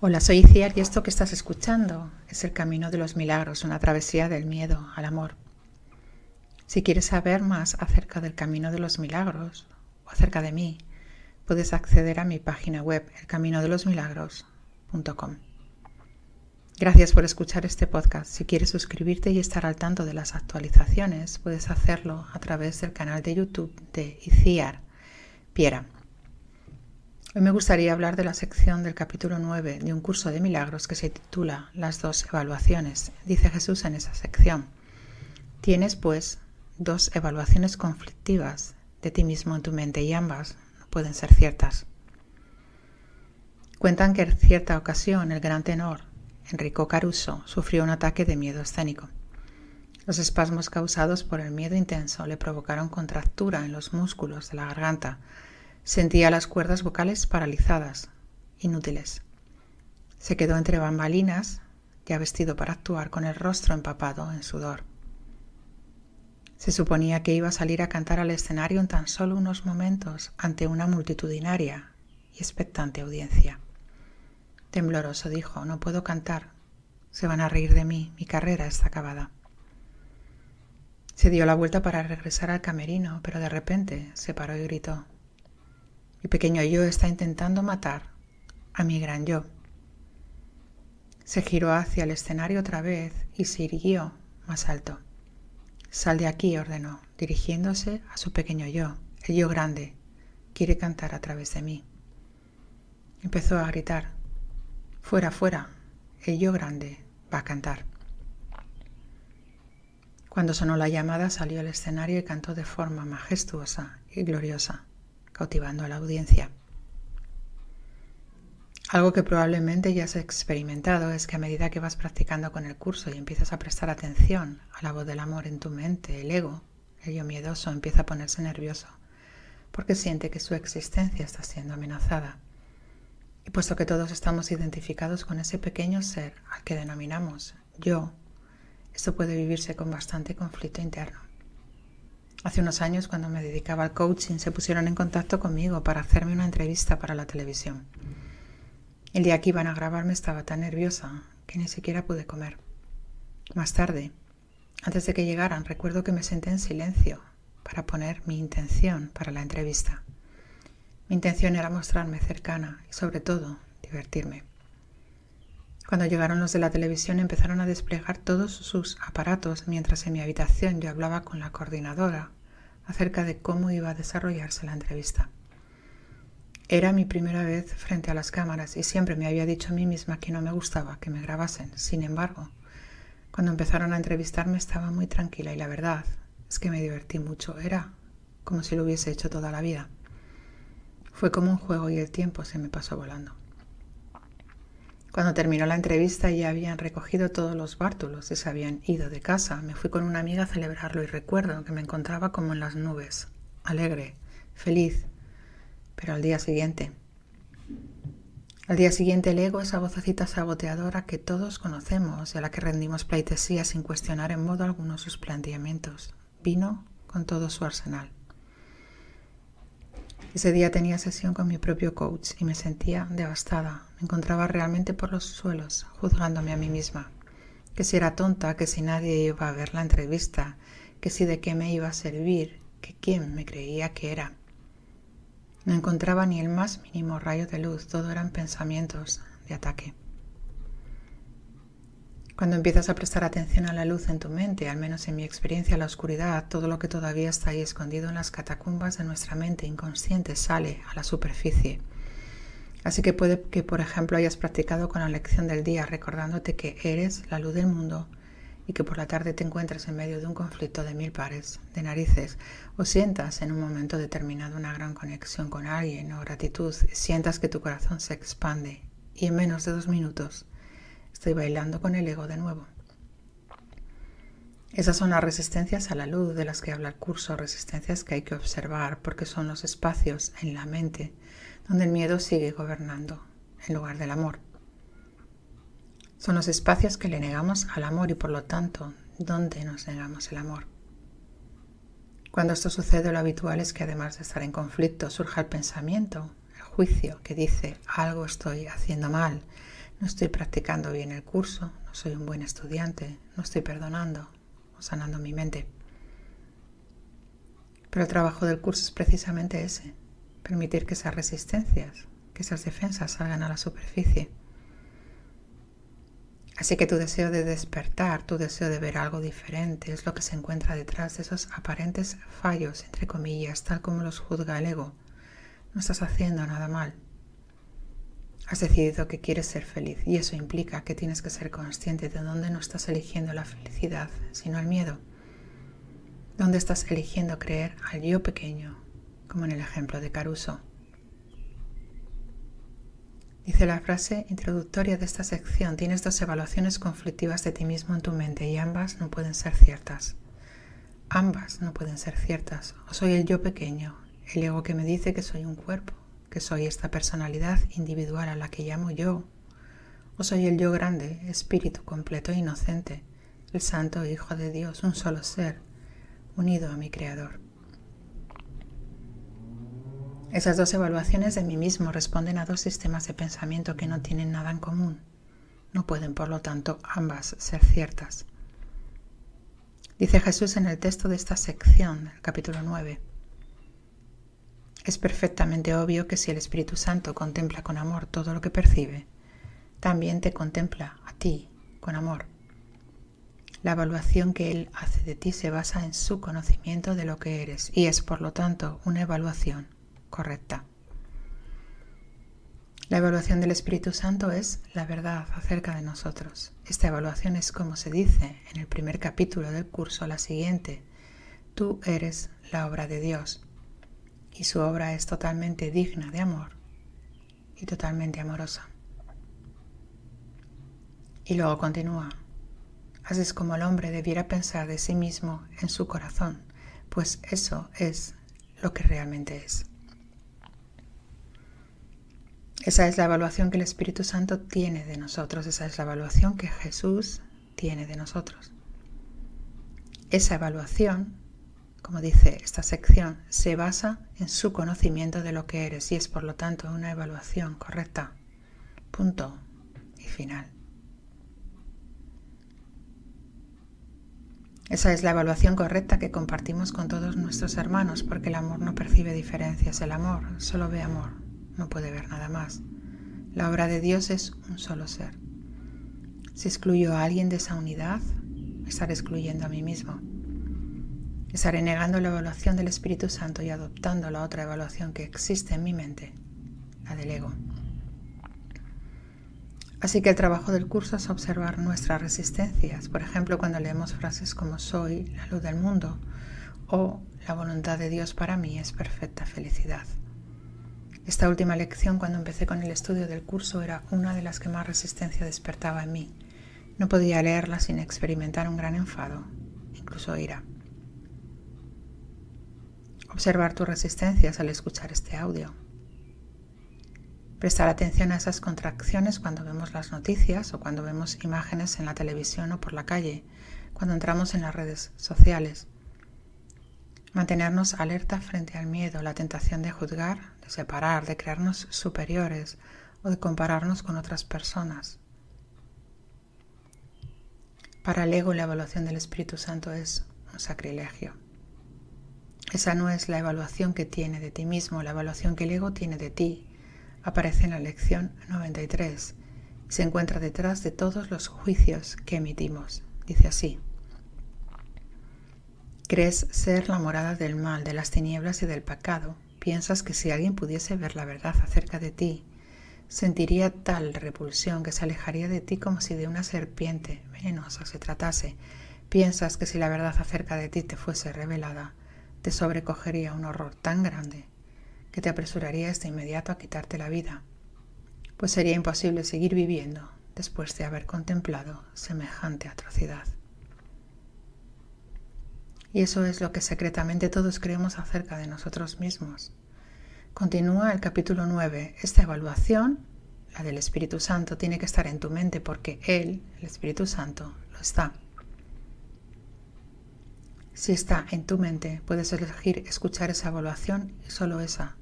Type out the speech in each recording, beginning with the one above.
Hola, soy Iciar y esto que estás escuchando es el camino de los milagros, una travesía del miedo al amor. Si quieres saber más acerca del camino de los milagros o acerca de mí, puedes acceder a mi página web, elcaminodelosmilagros.com. Gracias por escuchar este podcast. Si quieres suscribirte y estar al tanto de las actualizaciones, puedes hacerlo a través del canal de YouTube de Iciar Piera. Me gustaría hablar de la sección del capítulo 9 de un curso de milagros que se titula Las dos evaluaciones. Dice Jesús en esa sección. Tienes, pues, dos evaluaciones conflictivas de ti mismo en tu mente y ambas no pueden ser ciertas. Cuentan que en cierta ocasión el gran tenor Enrico Caruso sufrió un ataque de miedo escénico. Los espasmos causados por el miedo intenso le provocaron contractura en los músculos de la garganta, Sentía las cuerdas vocales paralizadas, inútiles. Se quedó entre bambalinas, ya vestido para actuar con el rostro empapado en sudor. Se suponía que iba a salir a cantar al escenario en tan solo unos momentos ante una multitudinaria y expectante audiencia. Tembloroso dijo, no puedo cantar, se van a reír de mí, mi carrera está acabada. Se dio la vuelta para regresar al camerino, pero de repente se paró y gritó, mi pequeño yo está intentando matar a mi gran yo. Se giró hacia el escenario otra vez y se irguió más alto. Sal de aquí, ordenó, dirigiéndose a su pequeño yo. El yo grande quiere cantar a través de mí. Empezó a gritar. Fuera, fuera. El yo grande va a cantar. Cuando sonó la llamada salió al escenario y cantó de forma majestuosa y gloriosa cautivando a la audiencia. Algo que probablemente ya has experimentado es que a medida que vas practicando con el curso y empiezas a prestar atención a la voz del amor en tu mente, el ego, el yo miedoso, empieza a ponerse nervioso porque siente que su existencia está siendo amenazada. Y puesto que todos estamos identificados con ese pequeño ser al que denominamos yo, esto puede vivirse con bastante conflicto interno. Hace unos años, cuando me dedicaba al coaching, se pusieron en contacto conmigo para hacerme una entrevista para la televisión. El día que iban a grabarme estaba tan nerviosa que ni siquiera pude comer. Más tarde, antes de que llegaran, recuerdo que me senté en silencio para poner mi intención para la entrevista. Mi intención era mostrarme cercana y sobre todo divertirme. Cuando llegaron los de la televisión empezaron a desplegar todos sus aparatos mientras en mi habitación yo hablaba con la coordinadora acerca de cómo iba a desarrollarse la entrevista. Era mi primera vez frente a las cámaras y siempre me había dicho a mí misma que no me gustaba que me grabasen. Sin embargo, cuando empezaron a entrevistarme estaba muy tranquila y la verdad es que me divertí mucho. Era como si lo hubiese hecho toda la vida. Fue como un juego y el tiempo se me pasó volando. Cuando terminó la entrevista ya habían recogido todos los bártulos y se habían ido de casa. Me fui con una amiga a celebrarlo y recuerdo que me encontraba como en las nubes, alegre, feliz. Pero al día siguiente... Al día siguiente el ego, esa vocecita saboteadora que todos conocemos y a la que rendimos pleitesía sin cuestionar en modo alguno sus planteamientos, vino con todo su arsenal. Ese día tenía sesión con mi propio coach y me sentía devastada. Me encontraba realmente por los suelos, juzgándome a mí misma. Que si era tonta, que si nadie iba a ver la entrevista, que si de qué me iba a servir, que quién me creía que era. No encontraba ni el más mínimo rayo de luz, todo eran pensamientos de ataque. Cuando empiezas a prestar atención a la luz en tu mente, al menos en mi experiencia, la oscuridad, todo lo que todavía está ahí escondido en las catacumbas de nuestra mente inconsciente sale a la superficie. Así que puede que, por ejemplo, hayas practicado con la lección del día recordándote que eres la luz del mundo y que por la tarde te encuentres en medio de un conflicto de mil pares de narices o sientas en un momento determinado una gran conexión con alguien o gratitud, sientas que tu corazón se expande y en menos de dos minutos Estoy bailando con el ego de nuevo. Esas son las resistencias a la luz de las que habla el curso, resistencias que hay que observar porque son los espacios en la mente donde el miedo sigue gobernando en lugar del amor. Son los espacios que le negamos al amor y por lo tanto donde nos negamos el amor. Cuando esto sucede lo habitual es que además de estar en conflicto surja el pensamiento, el juicio que dice algo estoy haciendo mal, no estoy practicando bien el curso, no soy un buen estudiante, no estoy perdonando o sanando mi mente. Pero el trabajo del curso es precisamente ese, permitir que esas resistencias, que esas defensas salgan a la superficie. Así que tu deseo de despertar, tu deseo de ver algo diferente es lo que se encuentra detrás de esos aparentes fallos, entre comillas, tal como los juzga el ego. No estás haciendo nada mal. Has decidido que quieres ser feliz y eso implica que tienes que ser consciente de dónde no estás eligiendo la felicidad, sino el miedo. Dónde estás eligiendo creer al yo pequeño, como en el ejemplo de Caruso. Dice la frase introductoria de esta sección, tienes dos evaluaciones conflictivas de ti mismo en tu mente y ambas no pueden ser ciertas. Ambas no pueden ser ciertas. O soy el yo pequeño, el ego que me dice que soy un cuerpo, que soy esta personalidad individual a la que llamo yo, o soy el yo grande, espíritu completo e inocente, el santo Hijo de Dios, un solo ser, unido a mi Creador. Esas dos evaluaciones de mí mismo responden a dos sistemas de pensamiento que no tienen nada en común. No pueden, por lo tanto, ambas ser ciertas. Dice Jesús en el texto de esta sección, el capítulo 9. Es perfectamente obvio que si el Espíritu Santo contempla con amor todo lo que percibe, también te contempla a ti con amor. La evaluación que Él hace de ti se basa en su conocimiento de lo que eres y es, por lo tanto, una evaluación correcta. La evaluación del Espíritu Santo es la verdad acerca de nosotros. Esta evaluación es como se dice en el primer capítulo del curso, la siguiente. Tú eres la obra de Dios y su obra es totalmente digna de amor y totalmente amorosa. Y luego continúa, así es como el hombre debiera pensar de sí mismo en su corazón, pues eso es lo que realmente es. Esa es la evaluación que el Espíritu Santo tiene de nosotros, esa es la evaluación que Jesús tiene de nosotros. Esa evaluación como dice esta sección, se basa en su conocimiento de lo que eres y es por lo tanto una evaluación correcta. Punto y final. Esa es la evaluación correcta que compartimos con todos nuestros hermanos porque el amor no percibe diferencias, el amor solo ve amor, no puede ver nada más. La obra de Dios es un solo ser. Si excluyo a alguien de esa unidad, estaré excluyendo a mí mismo. Estaré negando la evaluación del Espíritu Santo y adoptando la otra evaluación que existe en mi mente, la del ego. Así que el trabajo del curso es observar nuestras resistencias, por ejemplo, cuando leemos frases como soy la luz del mundo o la voluntad de Dios para mí es perfecta felicidad. Esta última lección cuando empecé con el estudio del curso era una de las que más resistencia despertaba en mí. No podía leerla sin experimentar un gran enfado, incluso ira. Observar tus resistencias al escuchar este audio. Prestar atención a esas contracciones cuando vemos las noticias o cuando vemos imágenes en la televisión o por la calle, cuando entramos en las redes sociales. Mantenernos alerta frente al miedo, la tentación de juzgar, de separar, de crearnos superiores o de compararnos con otras personas. Para el ego la evaluación del Espíritu Santo es un sacrilegio. Esa no es la evaluación que tiene de ti mismo, la evaluación que el ego tiene de ti. Aparece en la lección 93 y se encuentra detrás de todos los juicios que emitimos. Dice así. Crees ser la morada del mal, de las tinieblas y del pecado. Piensas que si alguien pudiese ver la verdad acerca de ti, sentiría tal repulsión que se alejaría de ti como si de una serpiente venenosa se tratase. Piensas que si la verdad acerca de ti te fuese revelada, te sobrecogería un horror tan grande que te apresurarías de inmediato a quitarte la vida, pues sería imposible seguir viviendo después de haber contemplado semejante atrocidad. Y eso es lo que secretamente todos creemos acerca de nosotros mismos. Continúa el capítulo 9. Esta evaluación, la del Espíritu Santo, tiene que estar en tu mente porque Él, el Espíritu Santo, lo está. Si está en tu mente, puedes elegir escuchar esa evaluación y solo esa.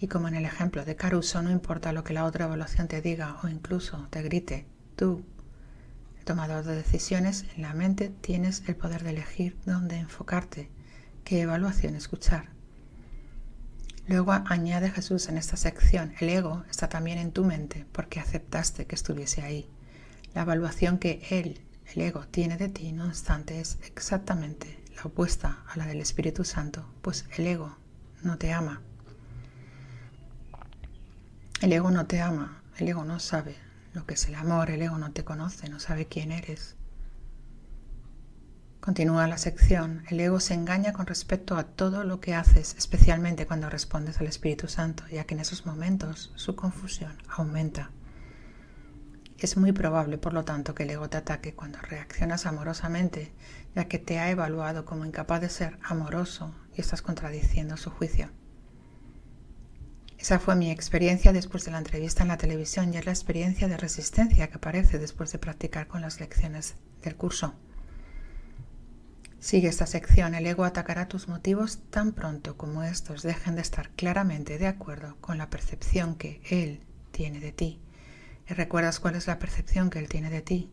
Y como en el ejemplo de Caruso, no importa lo que la otra evaluación te diga o incluso te grite, tú, el tomador de decisiones en la mente, tienes el poder de elegir dónde enfocarte, qué evaluación escuchar. Luego añade Jesús en esta sección, el ego está también en tu mente porque aceptaste que estuviese ahí. La evaluación que él, el ego, tiene de ti, no obstante, es exactamente la opuesta a la del Espíritu Santo, pues el ego no te ama. El ego no te ama, el ego no sabe lo que es el amor, el ego no te conoce, no sabe quién eres. Continúa la sección, el ego se engaña con respecto a todo lo que haces, especialmente cuando respondes al Espíritu Santo, ya que en esos momentos su confusión aumenta. Es muy probable, por lo tanto, que el ego te ataque cuando reaccionas amorosamente, ya que te ha evaluado como incapaz de ser amoroso y estás contradiciendo su juicio. Esa fue mi experiencia después de la entrevista en la televisión y es la experiencia de resistencia que aparece después de practicar con las lecciones del curso. Sigue esta sección, el ego atacará tus motivos tan pronto como estos dejen de estar claramente de acuerdo con la percepción que él tiene de ti. ¿Y recuerdas cuál es la percepción que él tiene de ti?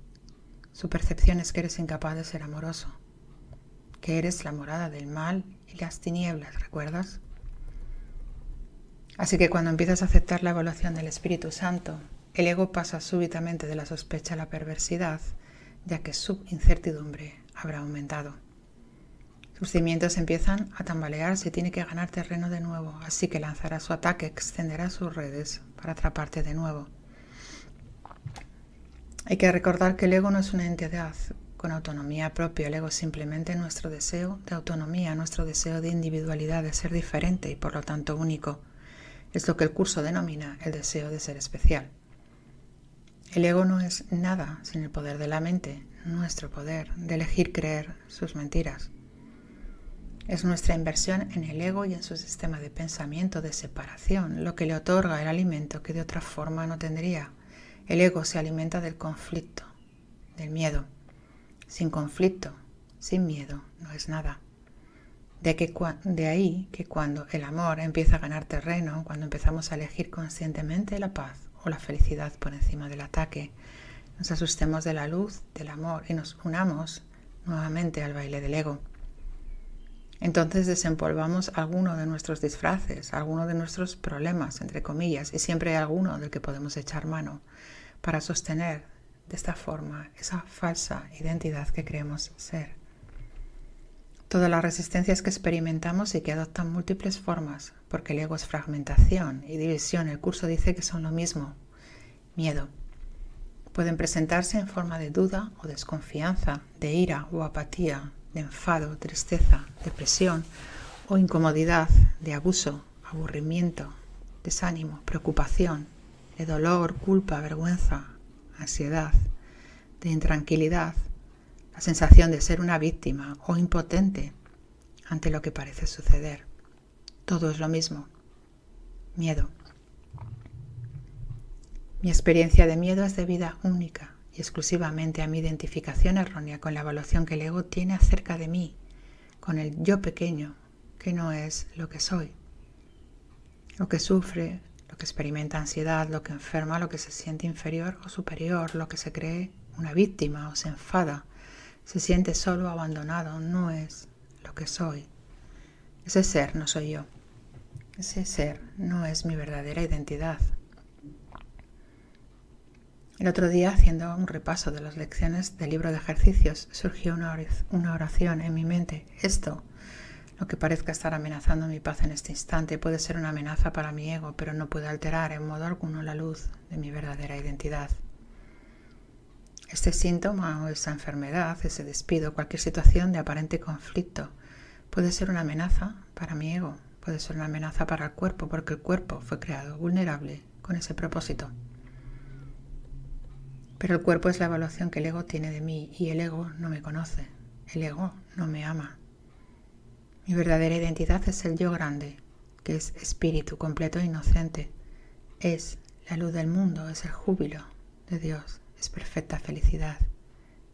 Su percepción es que eres incapaz de ser amoroso, que eres la morada del mal y las tinieblas, ¿recuerdas? Así que cuando empiezas a aceptar la evaluación del Espíritu Santo, el ego pasa súbitamente de la sospecha a la perversidad, ya que su incertidumbre habrá aumentado. Sus cimientos empiezan a tambalearse y tiene que ganar terreno de nuevo, así que lanzará su ataque, extenderá sus redes para atraparte de nuevo. Hay que recordar que el ego no es una entidad con autonomía propia, el ego es simplemente nuestro deseo de autonomía, nuestro deseo de individualidad, de ser diferente y por lo tanto único. Es lo que el curso denomina el deseo de ser especial. El ego no es nada sin el poder de la mente, nuestro poder de elegir creer sus mentiras. Es nuestra inversión en el ego y en su sistema de pensamiento de separación lo que le otorga el alimento que de otra forma no tendría. El ego se alimenta del conflicto, del miedo. Sin conflicto, sin miedo, no es nada. De, de ahí que cuando el amor empieza a ganar terreno, cuando empezamos a elegir conscientemente la paz o la felicidad por encima del ataque, nos asustemos de la luz, del amor y nos unamos nuevamente al baile del ego. Entonces desempolvamos alguno de nuestros disfraces, alguno de nuestros problemas, entre comillas, y siempre hay alguno del que podemos echar mano para sostener de esta forma esa falsa identidad que creemos ser. Todas las resistencias que experimentamos y que adoptan múltiples formas, porque el ego es fragmentación y división, el curso dice que son lo mismo, miedo. Pueden presentarse en forma de duda o desconfianza, de ira o apatía, de enfado, tristeza, depresión o incomodidad, de abuso, aburrimiento, desánimo, preocupación, de dolor, culpa, vergüenza, ansiedad, de intranquilidad, la sensación de ser una víctima o impotente ante lo que parece suceder. Todo es lo mismo. Miedo. Mi experiencia de miedo es de vida única y exclusivamente a mi identificación errónea con la evaluación que el ego tiene acerca de mí, con el yo pequeño, que no es lo que soy. Lo que sufre, lo que experimenta ansiedad, lo que enferma, lo que se siente inferior o superior, lo que se cree una víctima o se enfada, se siente solo abandonado, no es lo que soy. Ese ser no soy yo. Ese ser no es mi verdadera identidad. El otro día, haciendo un repaso de las lecciones del libro de ejercicios, surgió una oración en mi mente. Esto, lo que parezca estar amenazando mi paz en este instante, puede ser una amenaza para mi ego, pero no puede alterar en modo alguno la luz de mi verdadera identidad. Este síntoma o esa enfermedad, ese despido, cualquier situación de aparente conflicto, puede ser una amenaza para mi ego, puede ser una amenaza para el cuerpo, porque el cuerpo fue creado vulnerable con ese propósito. Pero el cuerpo es la evaluación que el ego tiene de mí y el ego no me conoce, el ego no me ama. Mi verdadera identidad es el yo grande, que es espíritu completo e inocente. Es la luz del mundo, es el júbilo de Dios, es perfecta felicidad,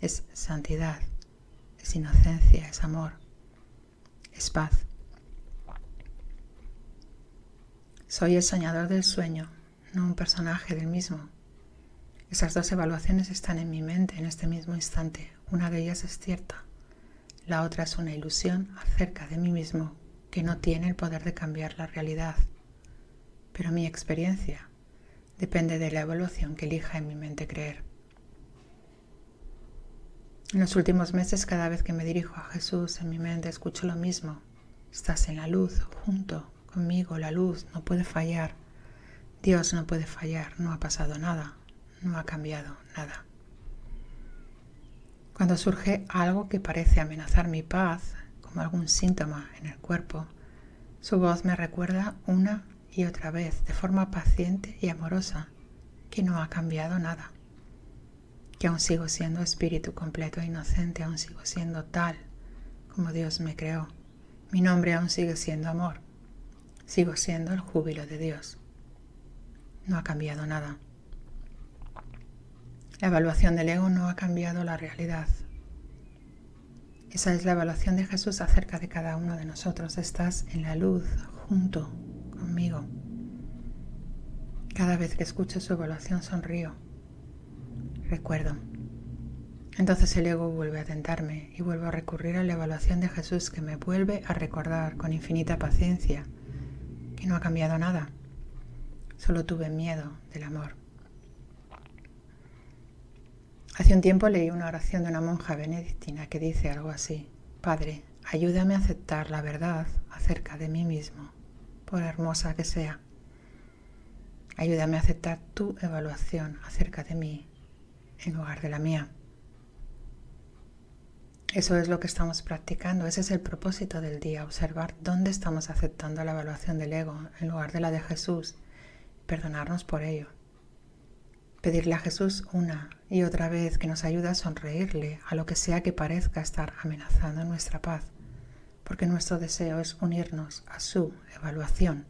es santidad, es inocencia, es amor, es paz. Soy el soñador del sueño, no un personaje del mismo. Esas dos evaluaciones están en mi mente en este mismo instante. Una de ellas es cierta. La otra es una ilusión acerca de mí mismo que no tiene el poder de cambiar la realidad. Pero mi experiencia depende de la evaluación que elija en mi mente creer. En los últimos meses, cada vez que me dirijo a Jesús en mi mente, escucho lo mismo. Estás en la luz, junto conmigo, la luz no puede fallar. Dios no puede fallar, no ha pasado nada, no ha cambiado nada. Cuando surge algo que parece amenazar mi paz, como algún síntoma en el cuerpo, su voz me recuerda una y otra vez, de forma paciente y amorosa, que no ha cambiado nada que aún sigo siendo espíritu completo e inocente, aún sigo siendo tal como Dios me creó. Mi nombre aún sigue siendo amor. Sigo siendo el júbilo de Dios. No ha cambiado nada. La evaluación del ego no ha cambiado la realidad. Esa es la evaluación de Jesús acerca de cada uno de nosotros. Estás en la luz junto conmigo. Cada vez que escucho su evaluación sonrío recuerdo. Entonces el ego vuelve a tentarme y vuelvo a recurrir a la evaluación de Jesús que me vuelve a recordar con infinita paciencia que no ha cambiado nada. Solo tuve miedo del amor. Hace un tiempo leí una oración de una monja benedictina que dice algo así, Padre, ayúdame a aceptar la verdad acerca de mí mismo, por hermosa que sea. Ayúdame a aceptar tu evaluación acerca de mí en lugar de la mía. Eso es lo que estamos practicando, ese es el propósito del día, observar dónde estamos aceptando la evaluación del ego en lugar de la de Jesús, perdonarnos por ello. Pedirle a Jesús una y otra vez que nos ayude a sonreírle a lo que sea que parezca estar amenazando nuestra paz, porque nuestro deseo es unirnos a su evaluación.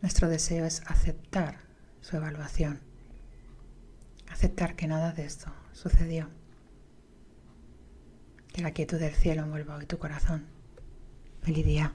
Nuestro deseo es aceptar su evaluación aceptar que nada de esto sucedió. Que la quietud del cielo envuelva hoy tu corazón. Feliz.